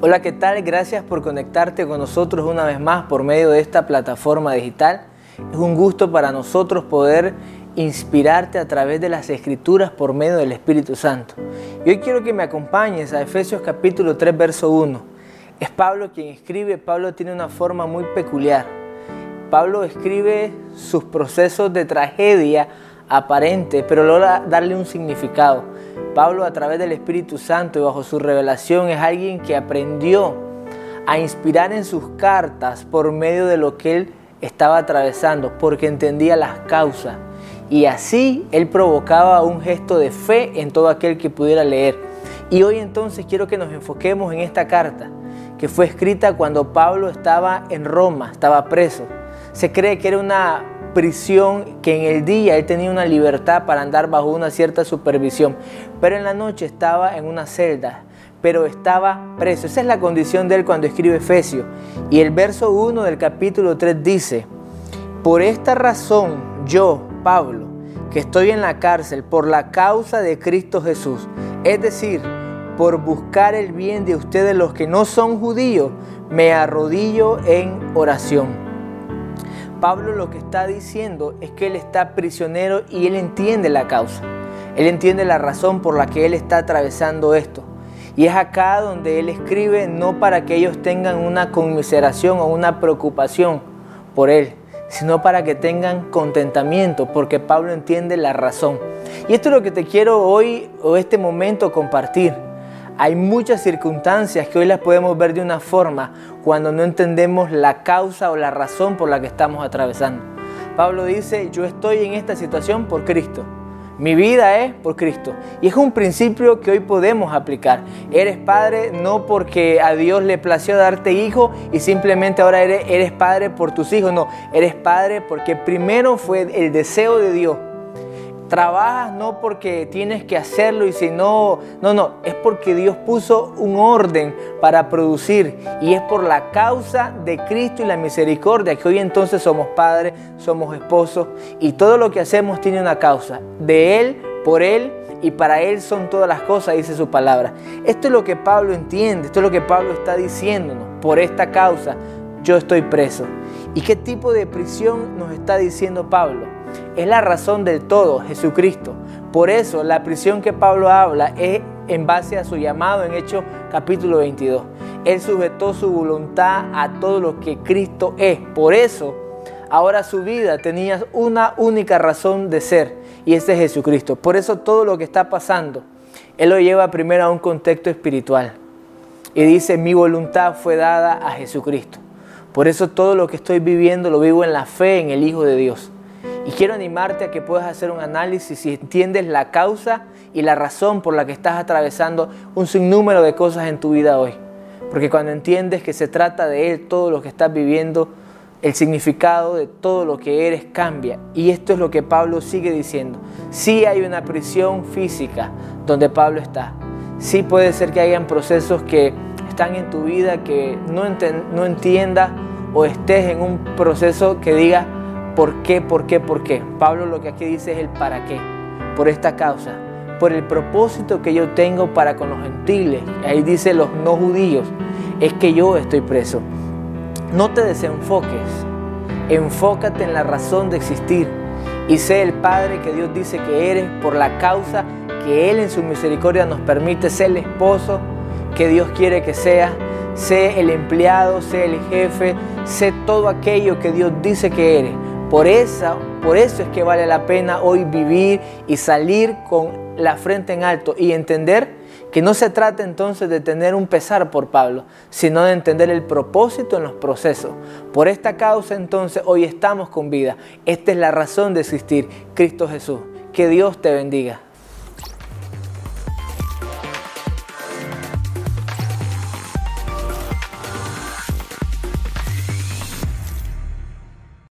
Hola, ¿qué tal? Gracias por conectarte con nosotros una vez más por medio de esta plataforma digital. Es un gusto para nosotros poder inspirarte a través de las escrituras por medio del Espíritu Santo. Y hoy quiero que me acompañes a Efesios capítulo 3, verso 1. Es Pablo quien escribe, Pablo tiene una forma muy peculiar. Pablo escribe sus procesos de tragedia aparente, pero logra darle un significado. Pablo a través del Espíritu Santo y bajo su revelación es alguien que aprendió a inspirar en sus cartas por medio de lo que él estaba atravesando, porque entendía las causas. Y así él provocaba un gesto de fe en todo aquel que pudiera leer. Y hoy entonces quiero que nos enfoquemos en esta carta, que fue escrita cuando Pablo estaba en Roma, estaba preso. Se cree que era una prisión que en el día él tenía una libertad para andar bajo una cierta supervisión, pero en la noche estaba en una celda, pero estaba preso. Esa es la condición de él cuando escribe Efesios. Y el verso 1 del capítulo 3 dice, por esta razón yo, Pablo, que estoy en la cárcel por la causa de Cristo Jesús, es decir, por buscar el bien de ustedes los que no son judíos, me arrodillo en oración Pablo lo que está diciendo es que él está prisionero y él entiende la causa. Él entiende la razón por la que él está atravesando esto. Y es acá donde él escribe no para que ellos tengan una conmiseración o una preocupación por él, sino para que tengan contentamiento, porque Pablo entiende la razón. Y esto es lo que te quiero hoy o este momento compartir. Hay muchas circunstancias que hoy las podemos ver de una forma cuando no entendemos la causa o la razón por la que estamos atravesando. Pablo dice, yo estoy en esta situación por Cristo. Mi vida es por Cristo. Y es un principio que hoy podemos aplicar. Eres padre no porque a Dios le plació darte hijo y simplemente ahora eres, eres padre por tus hijos. No, eres padre porque primero fue el deseo de Dios Trabajas no porque tienes que hacerlo y si no, no, no, es porque Dios puso un orden para producir y es por la causa de Cristo y la misericordia que hoy entonces somos padres, somos esposos y todo lo que hacemos tiene una causa. De Él, por Él y para Él son todas las cosas, dice su palabra. Esto es lo que Pablo entiende, esto es lo que Pablo está diciéndonos. Por esta causa yo estoy preso. ¿Y qué tipo de prisión nos está diciendo Pablo? Es la razón del todo, Jesucristo. Por eso la prisión que Pablo habla es en base a su llamado en Hechos capítulo 22. Él sujetó su voluntad a todo lo que Cristo es. Por eso ahora su vida tenía una única razón de ser y ese es Jesucristo. Por eso todo lo que está pasando, Él lo lleva primero a un contexto espiritual. Y dice, mi voluntad fue dada a Jesucristo. Por eso todo lo que estoy viviendo lo vivo en la fe en el Hijo de Dios. Y quiero animarte a que puedas hacer un análisis si entiendes la causa y la razón por la que estás atravesando un sinnúmero de cosas en tu vida hoy. Porque cuando entiendes que se trata de Él, todo lo que estás viviendo, el significado de todo lo que eres cambia. Y esto es lo que Pablo sigue diciendo. Sí hay una prisión física donde Pablo está. Sí puede ser que hayan procesos que están en tu vida que no, entiendas o estés en un proceso que diga, ¿Por qué? ¿Por qué? ¿Por qué? Pablo lo que aquí dice es el para qué. Por esta causa. Por el propósito que yo tengo para con los gentiles. Ahí dice los no judíos. Es que yo estoy preso. No te desenfoques. Enfócate en la razón de existir. Y sé el Padre que Dios dice que eres por la causa que Él en su misericordia nos permite ser el esposo que Dios quiere que sea. Sé el empleado, sé el jefe, sé todo aquello que Dios dice que eres por eso, por eso es que vale la pena hoy vivir y salir con la frente en alto y entender que no se trata entonces de tener un pesar por Pablo, sino de entender el propósito en los procesos. Por esta causa entonces hoy estamos con vida. Esta es la razón de existir, Cristo Jesús. Que Dios te bendiga.